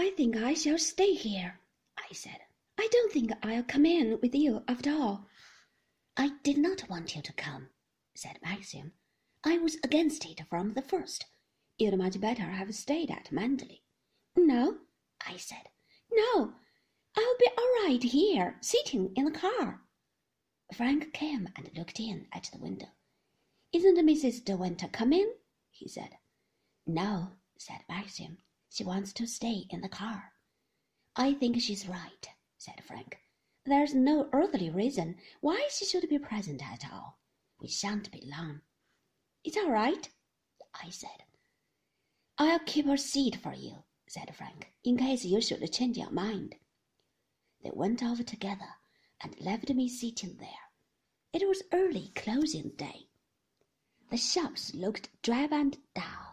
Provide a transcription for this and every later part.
I think I shall stay here, I said. I don't think I'll come in with you after all. I did not want you to come, said Maxim. I was against it from the first. You'd much better have stayed at Manderley. No, I said. No, I'll be all right here, sitting in the car. Frank came and looked in at the window. Isn't Mrs. De Winter coming? he said. No, said Maxim. She wants to stay in the car. I think she's right, said Frank. There's no earthly reason why she should be present at all. We shan't be long. It's all right, I said. I'll keep a seat for you, said Frank, in case you should change your mind. They went off together and left me sitting there. It was early closing day. The shops looked drab and dull.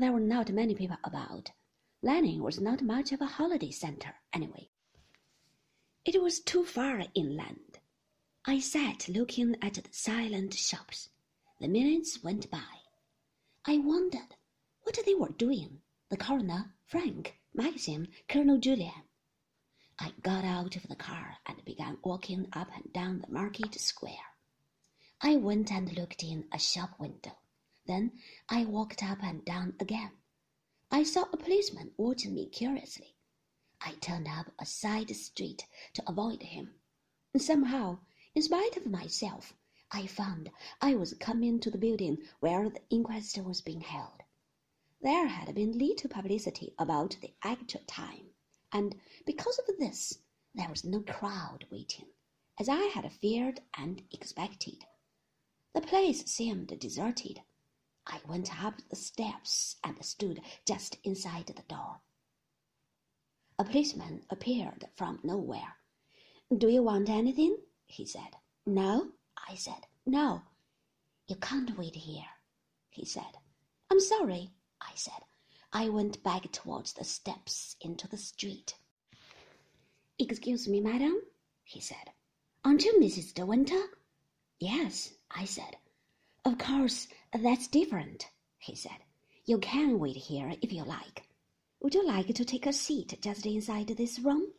There were not many people about. Lanyon was not much of a holiday centre, anyway. It was too far inland. I sat looking at the silent shops. The minutes went by. I wondered what they were doing the coroner, Frank, Maxim, Colonel Julyan. I got out of the car and began walking up and down the market square. I went and looked in a shop window. Then I walked up and down again. I saw a policeman watching me curiously. I turned up a side street to avoid him. Somehow, in spite of myself, I found I was coming to the building where the inquest was being held. There had been little publicity about the actual time, and because of this, there was no crowd waiting, as I had feared and expected. The place seemed deserted. I went up the steps and stood just inside the door. A policeman appeared from nowhere. Do you want anything? he said. No, I said. No. You can't wait here, he said. I'm sorry, I said. I went back towards the steps into the street. Excuse me, madam, he said. Aren't you Mrs. De Winter? Yes, I said. Of course, that's different, he said. You can wait here if you like. Would you like to take a seat just inside this room?